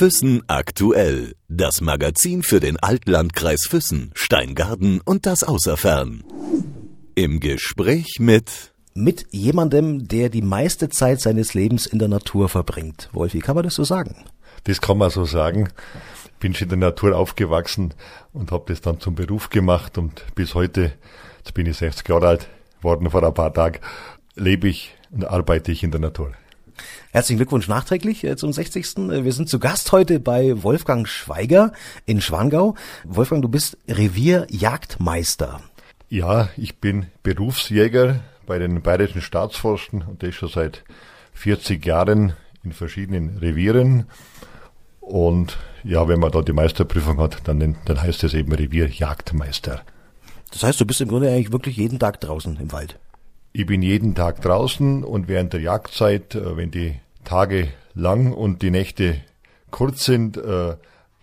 Füssen aktuell. Das Magazin für den Altlandkreis Füssen, Steingarten und das Außerfern. Im Gespräch mit mit jemandem, der die meiste Zeit seines Lebens in der Natur verbringt. Wolfi, kann man das so sagen? Das kann man so sagen. Bin schon in der Natur aufgewachsen und habe das dann zum Beruf gemacht und bis heute, jetzt bin ich 60 Jahre alt worden vor ein paar Tagen, lebe ich und arbeite ich in der Natur. Herzlichen Glückwunsch nachträglich äh, zum 60. Äh, wir sind zu Gast heute bei Wolfgang Schweiger in Schwangau. Wolfgang, du bist Revierjagdmeister. Ja, ich bin Berufsjäger bei den Bayerischen Staatsforsten und das schon seit 40 Jahren in verschiedenen Revieren. Und ja, wenn man da die Meisterprüfung hat, dann, dann heißt es eben Revierjagdmeister. Das heißt, du bist im Grunde eigentlich wirklich jeden Tag draußen im Wald. Ich bin jeden Tag draußen und während der Jagdzeit, äh, wenn die Tage lang und die Nächte kurz sind, äh,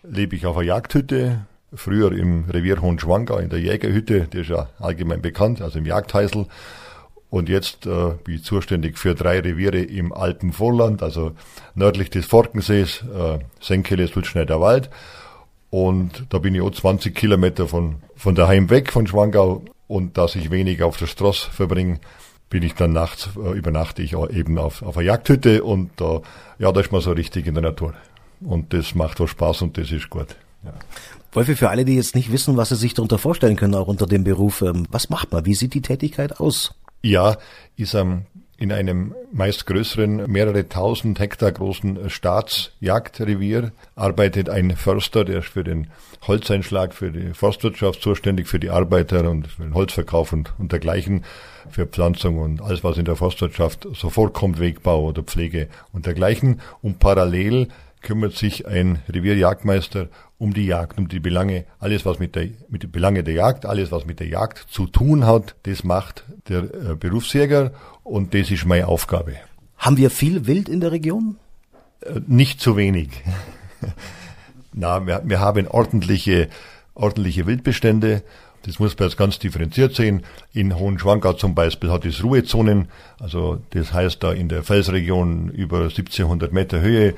lebe ich auf einer Jagdhütte. Früher im Revier Hohenschwangau in der Jägerhütte, die ist ja allgemein bekannt, also im Jagdhäusl. Und jetzt äh, bin ich zuständig für drei Reviere im Alpenvorland, also nördlich des Forkensees, äh, Senkele, Sulzschneider Wald. Und da bin ich auch 20 Kilometer von, von daheim weg, von Schwangau und dass ich wenig auf der Straße verbringe, bin ich dann nachts, äh, übernachte ich eben auf, auf einer Jagdhütte und äh, ja, da ist man so richtig in der Natur. Und das macht auch Spaß und das ist gut. Ja. Wolfi, für alle, die jetzt nicht wissen, was sie sich darunter vorstellen können, auch unter dem Beruf, ähm, was macht man? Wie sieht die Tätigkeit aus? Ja, ist am in einem meist größeren, mehrere tausend Hektar großen Staatsjagdrevier arbeitet ein Förster, der ist für den Holzeinschlag, für die Forstwirtschaft zuständig, für die Arbeiter und für den Holzverkauf und, und dergleichen, für Pflanzung und alles, was in der Forstwirtschaft so vorkommt, Wegbau oder Pflege und dergleichen. Und parallel kümmert sich ein Revierjagdmeister um die Jagd, um die Belange, alles was mit der mit den Belange der Jagd, alles was mit der Jagd zu tun hat, das macht der äh, Berufsjäger und das ist meine Aufgabe. Haben wir viel Wild in der Region? Äh, nicht zu wenig. Na, wir, wir haben ordentliche ordentliche Wildbestände. Das muss man jetzt ganz differenziert sehen. In Hohenschwangau zum Beispiel hat es Ruhezonen, also das heißt da in der Felsregion über 1700 Meter Höhe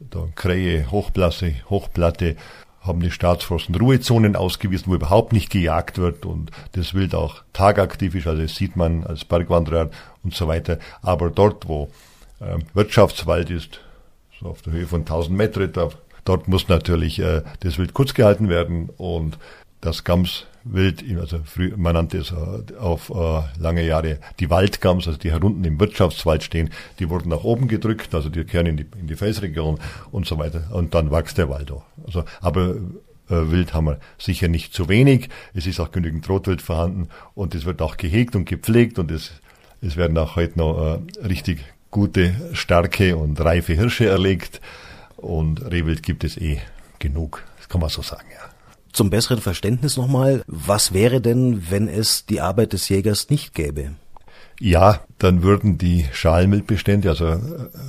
da Krähe, Hochplatte, Hochplatte haben die Staatsforsten Ruhezonen ausgewiesen, wo überhaupt nicht gejagt wird und das Wild auch tagaktiv ist, also das sieht man als Bergwanderer und so weiter. Aber dort, wo äh, Wirtschaftswald ist, so auf der Höhe von 1000 Meter, da, dort muss natürlich äh, das Wild kurz gehalten werden und das Gams Wild, also früh, man nannte es äh, auf äh, lange Jahre die Waldgams, also die herunten im Wirtschaftswald stehen, die wurden nach oben gedrückt, also die kehren in die, in die Felsregion und so weiter. Und dann wächst der Wald auch. Also, aber äh, Wild haben wir sicher nicht zu wenig. Es ist auch genügend Rotwild vorhanden und es wird auch gehegt und gepflegt und es, es werden auch heute noch äh, richtig gute, starke und reife Hirsche erlegt und Rehwild gibt es eh genug. Das kann man so sagen, ja. Zum besseren Verständnis nochmal, was wäre denn, wenn es die Arbeit des Jägers nicht gäbe? Ja, dann würden die Schalenwildbestände, also äh,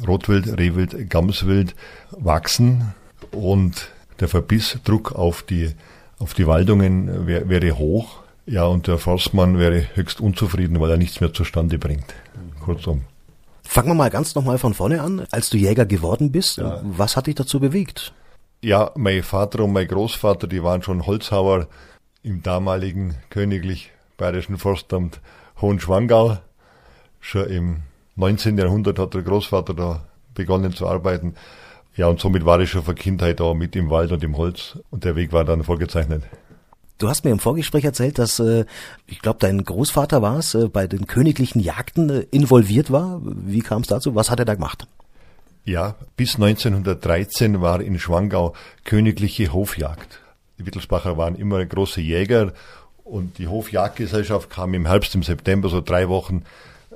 Rotwild, Rehwild, Gamswild, wachsen und der Verbissdruck auf die, auf die Waldungen wär, wäre hoch. Ja, und der Forstmann wäre höchst unzufrieden, weil er nichts mehr zustande bringt. Kurzum. Fangen wir mal ganz nochmal von vorne an. Als du Jäger geworden bist, ja. was hat dich dazu bewegt? Ja, mein Vater und mein Großvater, die waren schon Holzhauer im damaligen königlich bayerischen Forstamt Hohenschwangau. Schon im 19. Jahrhundert hat der Großvater da begonnen zu arbeiten. Ja, und somit war ich schon von Kindheit da mit im Wald und im Holz und der Weg war dann vorgezeichnet. Du hast mir im Vorgespräch erzählt, dass, äh, ich glaube, dein Großvater war es, äh, bei den königlichen Jagden äh, involviert war. Wie kam es dazu? Was hat er da gemacht? Ja, bis 1913 war in Schwangau königliche Hofjagd. Die Wittelsbacher waren immer große Jäger und die Hofjagdgesellschaft kam im Herbst, im September, so drei Wochen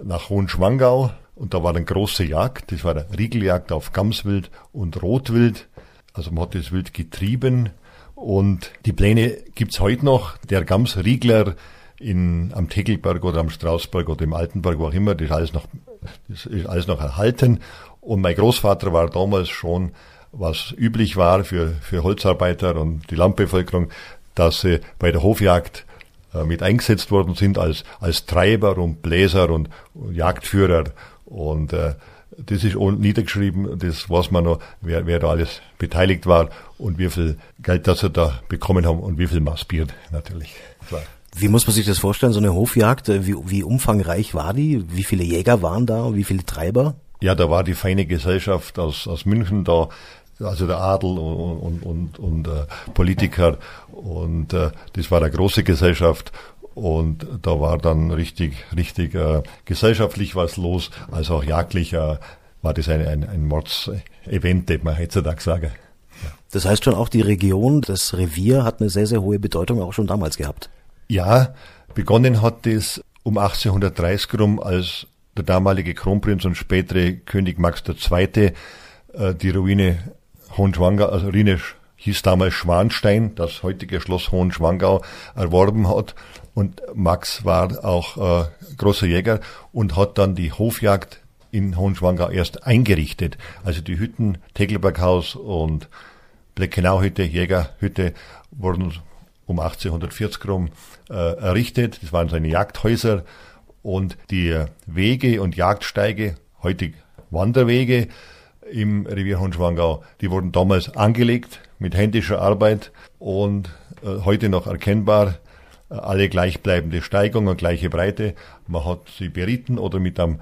nach Hohenschwangau und da war eine große Jagd. Das war eine Riegeljagd auf Gamswild und Rotwild. Also man hat das Wild getrieben und die Pläne gibt's heute noch. Der Gamsriegler in, am Tegelberg oder am Strausberg oder im Altenberg, wo auch immer, das ist alles noch, das ist alles noch erhalten. Und mein Großvater war damals schon, was üblich war für, für Holzarbeiter und die Landbevölkerung, dass sie bei der Hofjagd äh, mit eingesetzt worden sind als, als Treiber und Bläser und, Jagdführer. Und äh, das ist niedergeschrieben, das weiß man noch, wer, wer da alles beteiligt war und wie viel Geld das sie da bekommen haben und wie viel maßbiert natürlich. Klar. Wie muss man sich das vorstellen, so eine Hofjagd? Wie, wie umfangreich war die? Wie viele Jäger waren da? Wie viele Treiber? Ja, da war die feine Gesellschaft aus, aus München da, also der Adel und, und, und, und äh, Politiker und äh, das war eine große Gesellschaft und da war dann richtig, richtig äh, gesellschaftlich was los, also auch jagdlich äh, war das ein, ein, ein Mordsevent, den man heutzutage sagen. Ja. Das heißt schon auch die Region, das Revier hat eine sehr, sehr hohe Bedeutung auch schon damals gehabt. Ja, begonnen hat das um 1830 rum, als der damalige Kronprinz und spätere König Max II. Äh, die Ruine Hohenschwangau, also Ruine hieß damals Schwanstein, das heutige Schloss Hohenschwangau, erworben hat. Und Max war auch äh, großer Jäger und hat dann die Hofjagd in Hohenschwangau erst eingerichtet. Also die Hütten, Tegelberghaus und Bleckenauhütte, Jägerhütte wurden um 1840 rum äh, errichtet. Das waren seine Jagdhäuser und die Wege und Jagdsteige, heute Wanderwege im Revier Hohenschwangau, die wurden damals angelegt mit händischer Arbeit und äh, heute noch erkennbar äh, alle gleichbleibende Steigung und gleiche Breite. Man hat sie beritten oder mit, einem,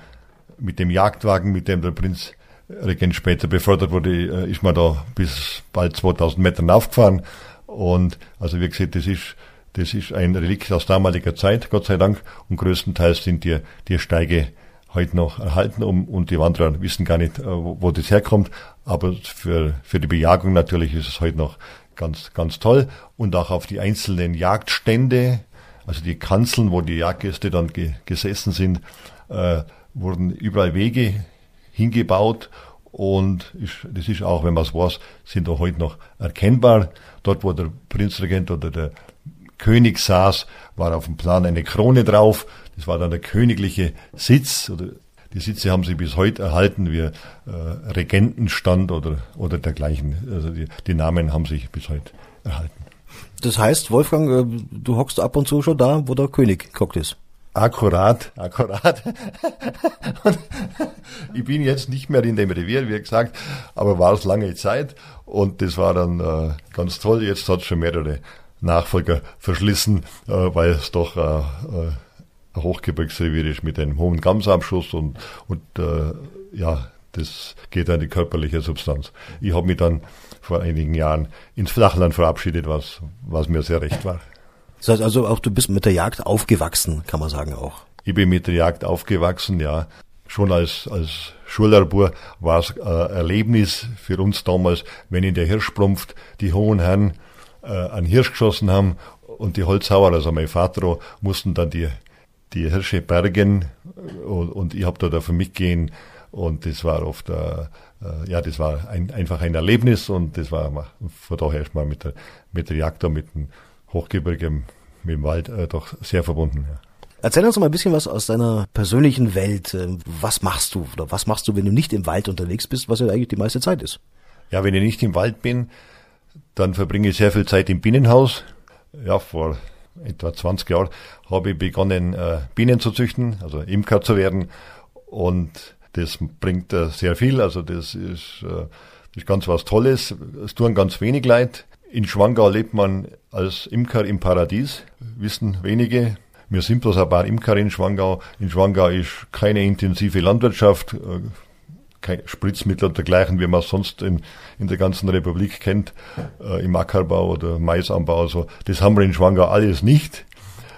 mit dem Jagdwagen, mit dem der Prinz Regent später befördert wurde, äh, ist man da bis bald 2000 Metern aufgefahren. Und also wie gesagt, das ist, das ist ein Relikt aus damaliger Zeit, Gott sei Dank. Und größtenteils sind die, die Steige heute noch erhalten um, und die Wanderer wissen gar nicht, wo, wo das herkommt. Aber für, für die Bejagung natürlich ist es heute noch ganz, ganz toll. Und auch auf die einzelnen Jagdstände, also die Kanzeln, wo die Jagdgäste dann ge gesessen sind, äh, wurden überall Wege hingebaut. Und ist, das ist auch, wenn man es weiß, sind auch heute noch erkennbar. Dort, wo der Prinzregent oder der König saß, war auf dem Plan eine Krone drauf. Das war dann der königliche Sitz die Sitze haben sie bis heute erhalten, wie äh, Regentenstand oder, oder dergleichen. Also die, die Namen haben sich bis heute erhalten. Das heißt, Wolfgang, äh, du hockst ab und zu schon da, wo der König gekocht ist. Akkurat, akkurat. ich bin jetzt nicht mehr in dem Revier, wie gesagt, aber war es lange Zeit und das war dann äh, ganz toll. Jetzt hat es schon mehrere Nachfolger verschlissen, äh, weil es doch äh, äh Hochgebirgsrevier ist mit einem hohen Gamsabschuss und, und ja, das geht an die körperliche Substanz. Ich habe mich dann vor einigen Jahren ins Flachland verabschiedet, was, was mir sehr recht war. Das heißt also auch, du bist mit der Jagd aufgewachsen, kann man sagen auch. Ich bin mit der Jagd aufgewachsen, ja. Schon als, als Schullarbur war es äh, Erlebnis für uns damals, wenn in der Hirschprumpft die hohen Herren äh, einen Hirsch geschossen haben und die Holzhauer, also mein Vater, mussten dann die die Hirsche bergen und, und ich habe da dafür mitgehen und das war oft, äh, äh, ja, das war ein, einfach ein Erlebnis und das war von daher erstmal mit der, mit der Jagd da, mit dem Hochgebirge, mit dem Wald äh, doch sehr verbunden. Ja. Erzähl uns mal ein bisschen was aus deiner persönlichen Welt. Ähm, was machst du oder was machst du, wenn du nicht im Wald unterwegs bist, was ja eigentlich die meiste Zeit ist? Ja, wenn ich nicht im Wald bin, dann verbringe ich sehr viel Zeit im Bienenhaus. Ja, vor etwa 20 Jahren, habe ich begonnen, äh, Bienen zu züchten, also Imker zu werden. Und das bringt äh, sehr viel. Also das ist, äh, das ist ganz was Tolles. Es tun ganz wenig Leid. In Schwangau lebt man als Imker im Paradies, wissen wenige. Wir sind bloß ein paar Imker in Schwangau. In Schwangau ist keine intensive Landwirtschaft, kein Spritzmittel und dergleichen, wie man es sonst in, in der ganzen Republik kennt, äh, im Ackerbau oder Maisanbau. Also das haben wir in Schwangau alles nicht.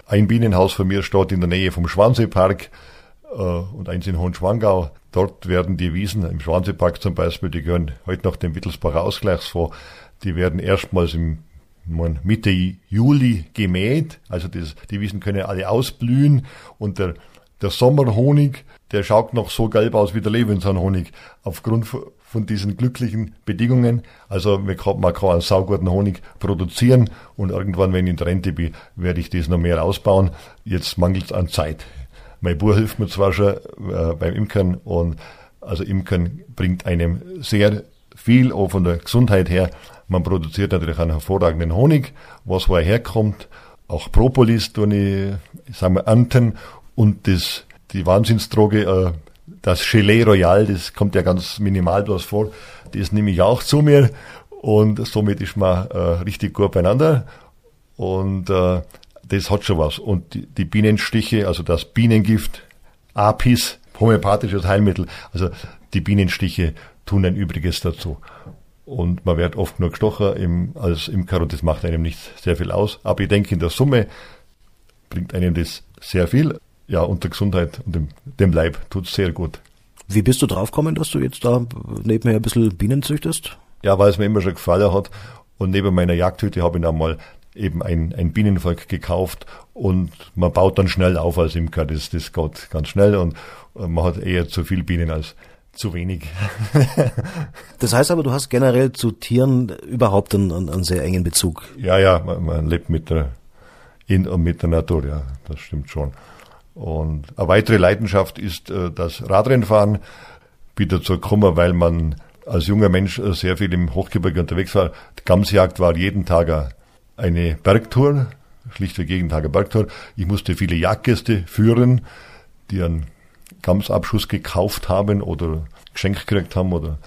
Ein Bienenhaus von mir steht in der Nähe vom Schwanseepark äh, und eins in Hohenschwangau. Dort werden die Wiesen, im Schwanseepark zum Beispiel, die gehören heute noch dem Wittelsbacher Ausgleichsfonds, die werden erstmals im Mitte Juli gemäht. Also das, die Wiesen können alle ausblühen und der, der Sommerhonig der schaut noch so gelb aus wie der Lebenshornhonig aufgrund von diesen glücklichen Bedingungen. Also man kann, man kann einen sauguten Honig produzieren und irgendwann, wenn ich in der Rente bin, werde ich das noch mehr ausbauen. Jetzt mangelt es an Zeit. Mein Bub hilft mir zwar schon äh, beim Imkern und also Imkern bringt einem sehr viel, auch von der Gesundheit her. Man produziert natürlich einen hervorragenden Honig, was woher herkommt. Auch Propolis tue ich, sagen wir, ernten und das die Wahnsinnsdroge, äh, das Gelee Royal, das kommt ja ganz minimal bloß vor, das nehme ich auch zu mir und somit ist man äh, richtig gut beieinander und äh, das hat schon was. Und die, die Bienenstiche, also das Bienengift, Apis, homöopathisches Heilmittel, also die Bienenstiche tun ein Übriges dazu. Und man wird oft nur gestochen im, als Imker und das macht einem nicht sehr viel aus. Aber ich denke, in der Summe bringt einem das sehr viel. Ja, und der Gesundheit und dem, dem Leib tut es sehr gut. Wie bist du draufgekommen, dass du jetzt da nebenher ein bisschen Bienen züchtest? Ja, weil es mir immer schon gefallen hat. Und neben meiner Jagdhütte habe ich dann mal eben ein, ein Bienenvolk gekauft und man baut dann schnell auf als Imker. Das, das geht ganz schnell und man hat eher zu viel Bienen als zu wenig. das heißt aber, du hast generell zu Tieren überhaupt einen, einen sehr engen Bezug. Ja, ja, man, man lebt mit der, in und mit der Natur, ja, das stimmt schon. Und eine weitere Leidenschaft ist äh, das Radrennfahren. Bin dazu gekommen, weil man als junger Mensch äh, sehr viel im Hochgebirge unterwegs war. Die Gamsjagd war jeden Tag eine Bergtour, schlichtweg jeden Tag eine Bergtour. Ich musste viele Jagdgäste führen, die einen Gamsabschuss gekauft haben oder geschenkt gekriegt haben oder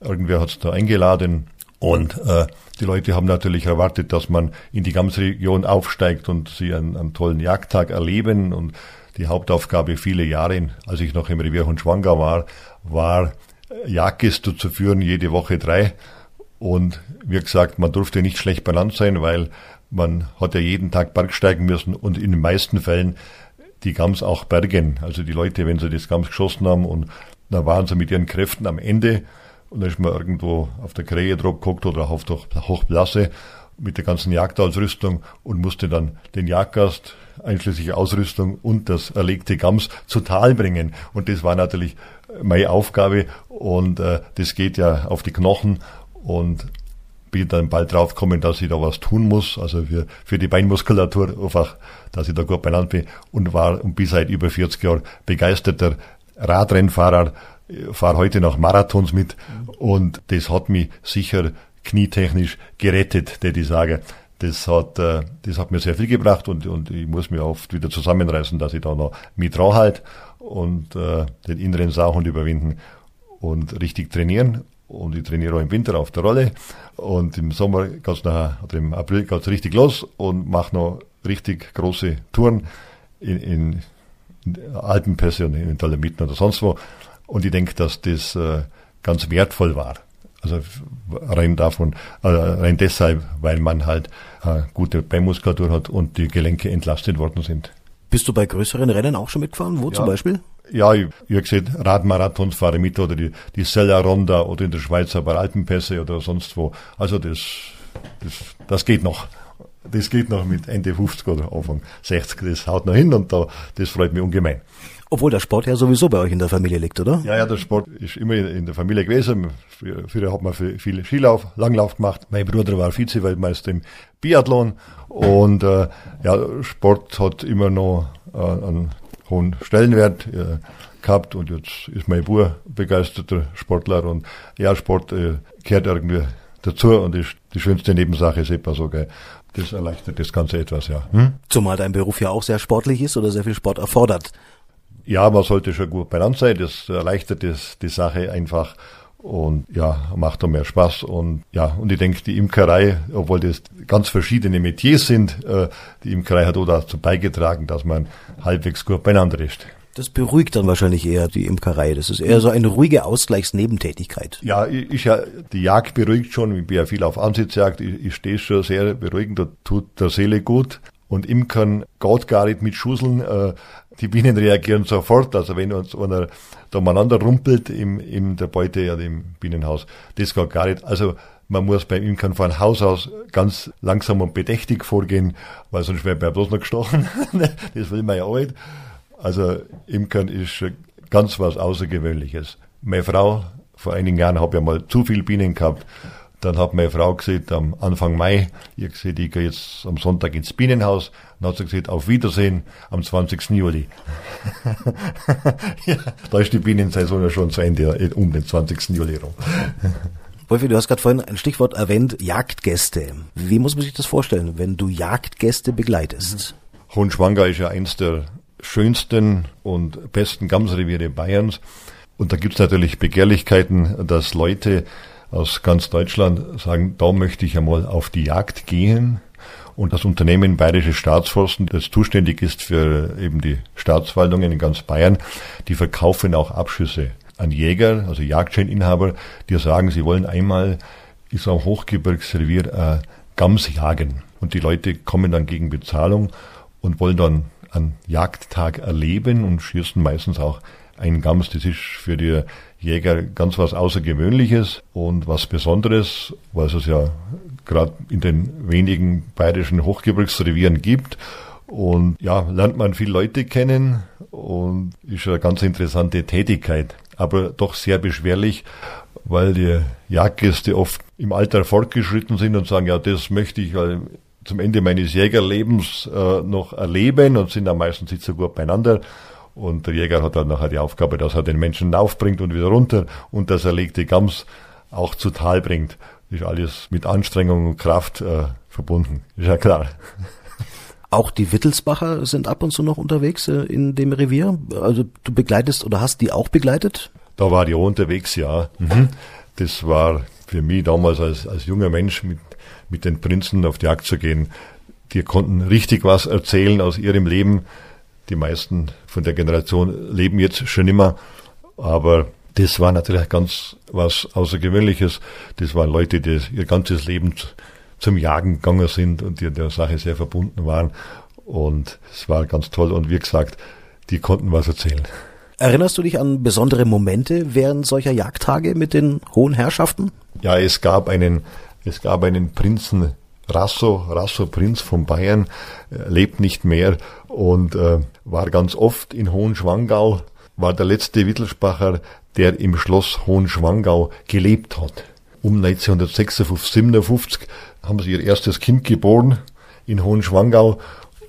irgendwer hat es da eingeladen. Und äh, die Leute haben natürlich erwartet, dass man in die Gamsregion aufsteigt und sie einen, einen tollen Jagdtag erleben. Und die Hauptaufgabe viele Jahre, als ich noch im Revier Honschwanga war, war Jagdgäste zu führen, jede Woche drei. Und wie gesagt, man durfte nicht schlecht benannt sein, weil man hat ja jeden Tag Bergsteigen müssen und in den meisten Fällen die Gams auch bergen. Also die Leute, wenn sie das Gams geschossen haben und da waren sie mit ihren Kräften am Ende und dann ist man irgendwo auf der Krähe drauf geguckt oder auf der Hochblasse mit der ganzen Jagdausrüstung und musste dann den Jagdgast einschließlich Ausrüstung und das erlegte Gams zu Tal bringen. Und das war natürlich meine Aufgabe und äh, das geht ja auf die Knochen und bin dann bald drauf gekommen, dass ich da was tun muss, also für, für die Beinmuskulatur einfach, dass ich da gut benannt bin und war und bin seit über 40 Jahren begeisterter Radrennfahrer, fahre heute noch Marathons mit und das hat mich sicher knietechnisch gerettet, der ich sage. Das hat, äh, das hat mir sehr viel gebracht und, und ich muss mich oft wieder zusammenreißen, dass ich da noch mit dran halt und äh, den inneren Sauhund überwinden und richtig trainieren und ich trainiere auch im Winter auf der Rolle. Und im Sommer geht's nachher, oder im April geht's richtig los und mache noch richtig große Touren in, in, Alpenpässe und in Dolomiten oder sonst wo. Und ich denke, dass das äh, ganz wertvoll war. Also rein davon, äh, rein deshalb, weil man halt äh, gute Beinmuskulatur hat und die Gelenke entlastet worden sind. Bist du bei größeren Rennen auch schon mitgefahren? Wo ja. zum Beispiel? Ja, ich, ich habe gesehen, Radmarathons fahre mit oder die, die Sella Ronda oder in der Schweiz aber Alpenpässe oder sonst wo. Also das, das, das geht noch. Das geht noch mit Ende 50 oder Anfang 60. Das haut noch hin und da, das freut mich ungemein. Obwohl der Sport ja sowieso bei euch in der Familie liegt, oder? Ja, ja, der Sport ist immer in der Familie gewesen. Früher hat man viel Skilauf, Langlauf gemacht. Mein Bruder war Vize-Weltmeister im Biathlon und äh, ja, Sport hat immer noch äh, einen hohen Stellenwert äh, gehabt und jetzt ist mein Bruder begeisterter Sportler und ja, Sport äh, gehört irgendwie dazu und ist die schönste Nebensache ist etwa so, gell. Das erleichtert das Ganze etwas, ja. Hm? Zumal dein Beruf ja auch sehr sportlich ist oder sehr viel Sport erfordert. Ja, man sollte schon gut benannt sein, das erleichtert das, die Sache einfach und ja, macht da mehr Spaß und ja, und ich denke, die Imkerei, obwohl das ganz verschiedene Metiers sind, äh, die Imkerei hat auch dazu beigetragen, dass man halbwegs gut beieinander ist. Das beruhigt dann wahrscheinlich eher die Imkerei. Das ist eher so eine ruhige Ausgleichsnebentätigkeit. Ja, ich, ja, die Jagd beruhigt schon. Ich bin ja viel auf Ansitzjagd. Ich, ich stehe schon sehr beruhigend. Da tut der Seele gut. Und Imkern geht gar nicht mit Schusseln. Äh, die Bienen reagieren sofort. Also wenn uns einer da umeinander rumpelt im, in der Beute, ja, im Bienenhaus, das geht gar nicht. Also man muss beim Imkern von Haus aus ganz langsam und bedächtig vorgehen, weil sonst werden wir bloß noch gestochen. das will man ja auch nicht. Also Imkern ist ganz was Außergewöhnliches. Meine Frau, vor einigen Jahren habe ich mal zu viel Bienen gehabt dann hat meine Frau gesagt, am Anfang Mai, ich gesagt, ich gehe jetzt am Sonntag ins Bienenhaus. Dann hat sie gesagt, auf Wiedersehen am 20. Juli. ja, da ist die Bienensaison ja schon zu Ende, um den 20. Juli rum. Wolfi, du hast gerade vorhin ein Stichwort erwähnt, Jagdgäste. Wie muss man sich das vorstellen, wenn du Jagdgäste begleitest? Hohenschwanger ist ja eins der schönsten und besten Gamsreviere Bayerns. Und da gibt's natürlich Begehrlichkeiten, dass Leute aus ganz Deutschland sagen, da möchte ich einmal auf die Jagd gehen. Und das Unternehmen Bayerische Staatsforsten, das zuständig ist für eben die Staatswaldungen in ganz Bayern, die verkaufen auch Abschüsse an Jäger, also Jagdscheininhaber, die sagen, sie wollen einmal in so einem Hochgebirgsrevier äh, Gams jagen. Und die Leute kommen dann gegen Bezahlung und wollen dann einen Jagdtag erleben und schießen meistens auch einen Gams. Das ist für die Jäger ganz was Außergewöhnliches und was Besonderes, weil es ja gerade in den wenigen bayerischen Hochgebirgsrevieren gibt. Und ja, lernt man viele Leute kennen und ist eine ganz interessante Tätigkeit, aber doch sehr beschwerlich, weil die Jagdgäste oft im Alter fortgeschritten sind und sagen, ja, das möchte ich zum Ende meines Jägerlebens äh, noch erleben und sind am meisten nicht so gut beieinander. Und der Jäger hat dann nachher die Aufgabe, dass er den Menschen aufbringt und wieder runter und das erlegte Gams auch zu Tal bringt. Das ist alles mit Anstrengung und Kraft äh, verbunden. Ist ja klar. Auch die Wittelsbacher sind ab und zu noch unterwegs äh, in dem Revier. Also du begleitest oder hast die auch begleitet? Da war die auch unterwegs, ja. Mhm. Das war für mich damals als, als junger Mensch mit, mit den Prinzen auf die Jagd zu gehen. Die konnten richtig was erzählen aus ihrem Leben. Die meisten von der Generation leben jetzt schon immer. Aber das war natürlich ganz was Außergewöhnliches. Das waren Leute, die ihr ganzes Leben zum Jagen gegangen sind und die der Sache sehr verbunden waren. Und es war ganz toll. Und wie gesagt, die konnten was erzählen. Erinnerst du dich an besondere Momente während solcher Jagdtage mit den hohen Herrschaften? Ja, es gab einen, es gab einen Prinzen Rasso, Rasso Prinz von Bayern, äh, lebt nicht mehr und äh, war ganz oft in Hohenschwangau, war der letzte Wittelsbacher, der im Schloss Hohenschwangau gelebt hat. Um 1956, 57 haben sie ihr erstes Kind geboren in Hohenschwangau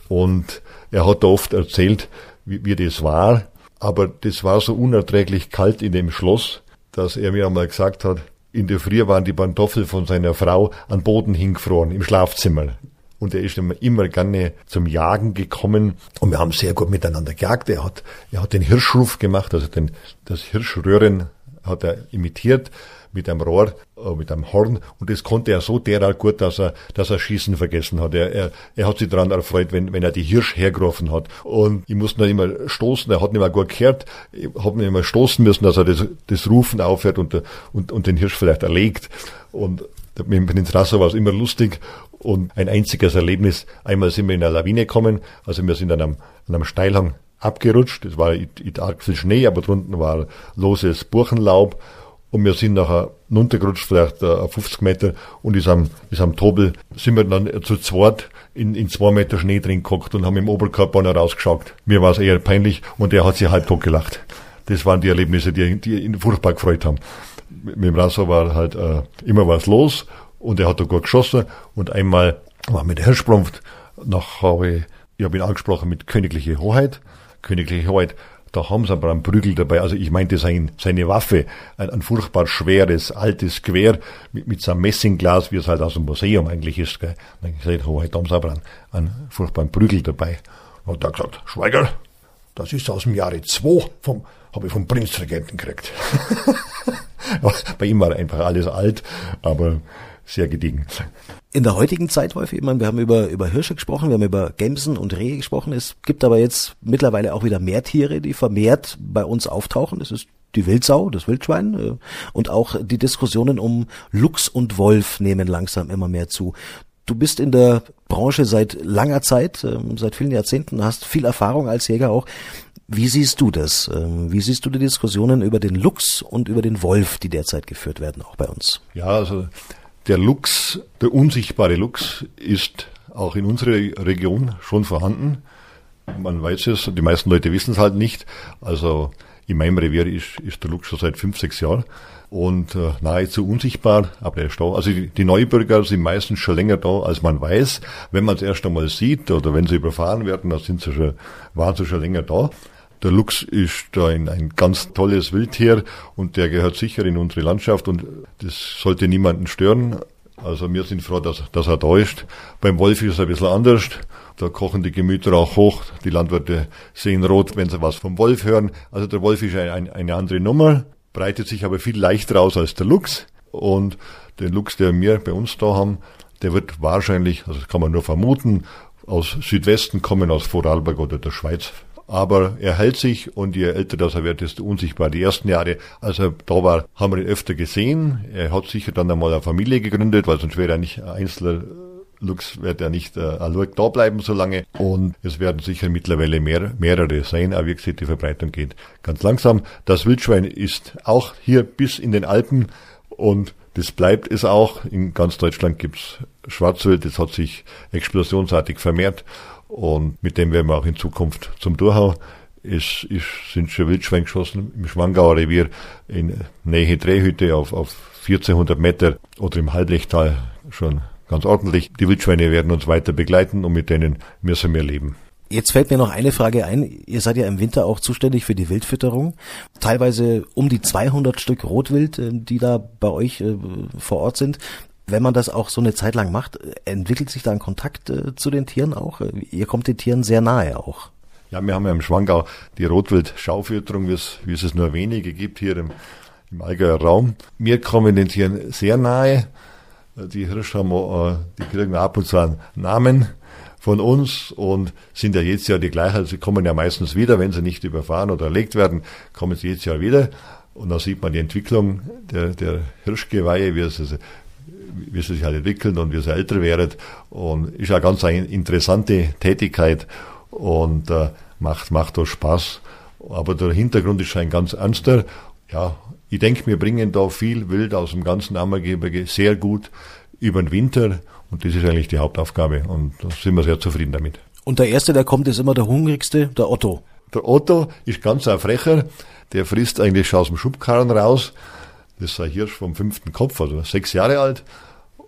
und er hat da oft erzählt, wie, wie das war. Aber das war so unerträglich kalt in dem Schloss, dass er mir einmal gesagt hat, in der Früh waren die Pantoffel von seiner Frau an Boden hingefroren im Schlafzimmer. Und er ist immer, gerne zum Jagen gekommen. Und wir haben sehr gut miteinander gejagt. Er hat, er hat den Hirschruf gemacht, also den, das Hirschröhren hat er imitiert mit einem Rohr, äh, mit einem Horn und das konnte er so derart gut, dass er, dass er Schießen vergessen hat. Er, er, er hat sich daran erfreut, wenn, wenn er die Hirsch hergerufen hat. Und ich musste noch immer stoßen, er hat nicht mehr gut gehört, ich habe nicht immer stoßen müssen, dass er das, das Rufen aufhört und, und, und den Hirsch vielleicht erlegt. Und mit dem Rassa war es immer lustig und ein einziges Erlebnis. Einmal sind wir in eine Lawine gekommen, also wir sind an einem, an einem Steilhang abgerutscht. Es war arg viel Schnee, aber drunten war loses Buchenlaub und wir sind nachher runtergerutscht, vielleicht äh, 50 Meter, und ist am, ist am Tobel, sind wir dann zu zweit in, in zwei Meter Schnee drin gehockt und haben im Oberkörper noch rausgeschaut. Mir war es eher peinlich und er hat sich halb tot gelacht. Das waren die Erlebnisse, die, die ihn furchtbar gefreut haben. Mit dem Rasso war halt äh, immer was los und er hat da gut geschossen und einmal war mit der Hirschprumpft, nach habe ich, ich habe ihn angesprochen mit königliche Hoheit. Königliche Hoheit da haben sie aber einen Prügel dabei. Also ich meinte sein, seine Waffe, ein, ein furchtbar schweres, altes Gewehr mit, mit so einem Messingglas, wie es halt aus dem Museum eigentlich ist. Gell. Dann gesagt, oh, heute haben sie aber einen, einen furchtbaren Prügel dabei. Und da gesagt, Schweiger, das ist aus dem Jahre 2 vom, habe ich vom Prinzregenten gekriegt. Bei ihm war einfach alles alt, aber sehr gediegen. In der heutigen Zeit, Wolf, ich meine, wir haben über, über Hirsche gesprochen, wir haben über Gämsen und Rehe gesprochen. Es gibt aber jetzt mittlerweile auch wieder mehr Tiere, die vermehrt bei uns auftauchen. Das ist die Wildsau, das Wildschwein äh, und auch die Diskussionen um Luchs und Wolf nehmen langsam immer mehr zu. Du bist in der Branche seit langer Zeit, ähm, seit vielen Jahrzehnten, hast viel Erfahrung als Jäger auch. Wie siehst du das? Ähm, wie siehst du die Diskussionen über den Luchs und über den Wolf, die derzeit geführt werden, auch bei uns? Ja, also der Luchs, der unsichtbare Luchs, ist auch in unserer Region schon vorhanden. Man weiß es, die meisten Leute wissen es halt nicht. Also in meinem Revier ist, ist der Luchs schon seit fünf, sechs Jahren und äh, nahezu unsichtbar, aber er ist da. Also die, die Neubürger sind meistens schon länger da, als man weiß. Wenn man es erst einmal sieht oder wenn sie überfahren werden, dann sind sie schon, waren sie schon länger da. Der Luchs ist ein, ein ganz tolles Wildtier und der gehört sicher in unsere Landschaft und das sollte niemanden stören. Also wir sind froh, dass, dass er da ist. Beim Wolf ist es ein bisschen anders. Da kochen die Gemüter auch hoch. Die Landwirte sehen rot, wenn sie was vom Wolf hören. Also der Wolf ist ein, ein, eine andere Nummer, breitet sich aber viel leichter aus als der Luchs. Und den Luchs, der wir bei uns da haben, der wird wahrscheinlich, also das kann man nur vermuten, aus Südwesten kommen, aus Vorarlberg oder der Schweiz. Aber er hält sich und je älter das er wird, desto unsichtbar. Die ersten Jahre, als er da war, haben wir ihn öfter gesehen. Er hat sicher dann einmal eine Familie gegründet, weil sonst wäre er nicht ein Einzelner Lux wird ja nicht äh, da bleiben so lange und es werden sicher mittlerweile mehr, mehrere sein, aber wie gesagt, die Verbreitung geht ganz langsam. Das Wildschwein ist auch hier bis in den Alpen und das bleibt es auch. In ganz Deutschland gibt's Schwarzwild, das hat sich explosionsartig vermehrt und mit dem werden wir auch in Zukunft zum Durchhau. Es ist, sind schon Wildschwein geschossen im Schwangauer Revier in Nähe Drehhütte auf, auf 1400 Meter oder im Halblechtal schon ganz ordentlich. Die Wildschweine werden uns weiter begleiten und mit denen müssen wir leben. Jetzt fällt mir noch eine Frage ein. Ihr seid ja im Winter auch zuständig für die Wildfütterung. Teilweise um die 200 Stück Rotwild, äh, die da bei euch äh, vor Ort sind. Wenn man das auch so eine Zeit lang macht, entwickelt sich da ein Kontakt äh, zu den Tieren auch? Ihr kommt den Tieren sehr nahe auch. Ja, wir haben ja im Schwangau die Rotwild-Schaufütterung, wie es, es nur wenige gibt hier im, im Allgäuer Raum. Wir kommen den Tieren sehr nahe. Die Hirsche haben, äh, die kriegen ab und zu einen Namen von uns und sind ja jedes Jahr die gleichen. Sie kommen ja meistens wieder, wenn sie nicht überfahren oder erlegt werden, kommen sie jedes Jahr wieder. Und da sieht man die Entwicklung der, der Hirschgeweihe, wie es, wie sie sich halt entwickeln und wie sie älter werden. Und ist ja ganz eine interessante Tätigkeit und äh, macht, macht auch Spaß. Aber der Hintergrund ist ein ganz ernster. Ja, ich denke, wir bringen da viel Wild aus dem ganzen Ammergebirge sehr gut über den Winter und das ist eigentlich die Hauptaufgabe und da sind wir sehr zufrieden damit. Und der Erste, der kommt, ist immer der Hungrigste, der Otto. Der Otto ist ganz ein Frecher, der frisst eigentlich schon aus dem Schubkarren raus. Das ist ein Hirsch vom fünften Kopf, also sechs Jahre alt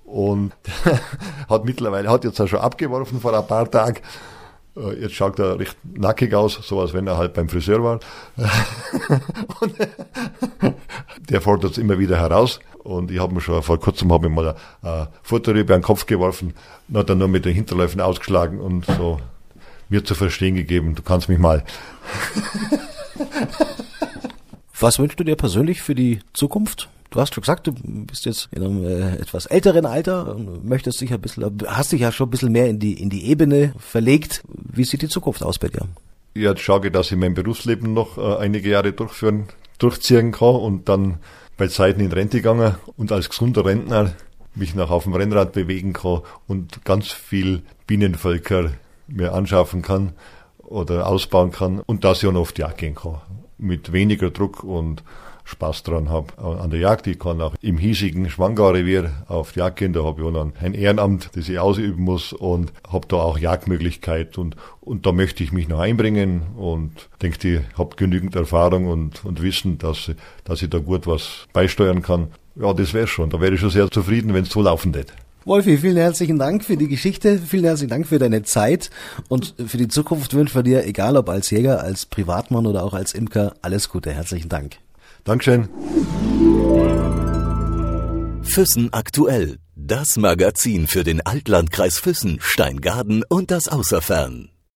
und hat mittlerweile, hat jetzt auch schon abgeworfen vor ein paar Tagen äh, jetzt schaut er recht nackig aus, so als wenn er halt beim Friseur war. und der fordert es immer wieder heraus. Und ich habe mir schon vor kurzem hab ich mal ein Futter über den Kopf geworfen, und hat dann nur mit den Hinterläufen ausgeschlagen und so mir zu verstehen gegeben, du kannst mich mal. Was wünschst du dir persönlich für die Zukunft? Du hast schon gesagt, du bist jetzt in einem äh, etwas älteren Alter und möchtest dich ein bisschen, hast dich ja schon ein bisschen mehr in die, in die Ebene verlegt. Wie sieht die Zukunft aus bei dir? Ja, jetzt schaue ich, dass ich mein Berufsleben noch äh, einige Jahre durchführen, durchziehen kann und dann bei Zeiten in Rente gegangen und als gesunder Rentner mich noch auf dem Rennrad bewegen kann und ganz viel Bienenvölker mir anschaffen kann oder ausbauen kann und das ja noch auf die Jagd gehen kann. Mit weniger Druck und Spaß dran habe an der Jagd. Ich kann auch im hiesigen Schwangau-Revier auf die Jagd gehen. Da habe ich auch noch ein Ehrenamt, das ich ausüben muss und habe da auch Jagdmöglichkeit und, und da möchte ich mich noch einbringen und denke, ich habe genügend Erfahrung und, und Wissen, dass, dass ich da gut was beisteuern kann. Ja, das wäre schon. Da wäre ich schon sehr zufrieden, wenn es so laufen hätte. Wolfi, vielen herzlichen Dank für die Geschichte, vielen herzlichen Dank für deine Zeit und für die Zukunft wünschen wir dir, egal ob als Jäger, als Privatmann oder auch als Imker, alles Gute. Herzlichen Dank. Dankeschön. Füssen aktuell. Das Magazin für den Altlandkreis Füssen, Steingaden und das Außerfern.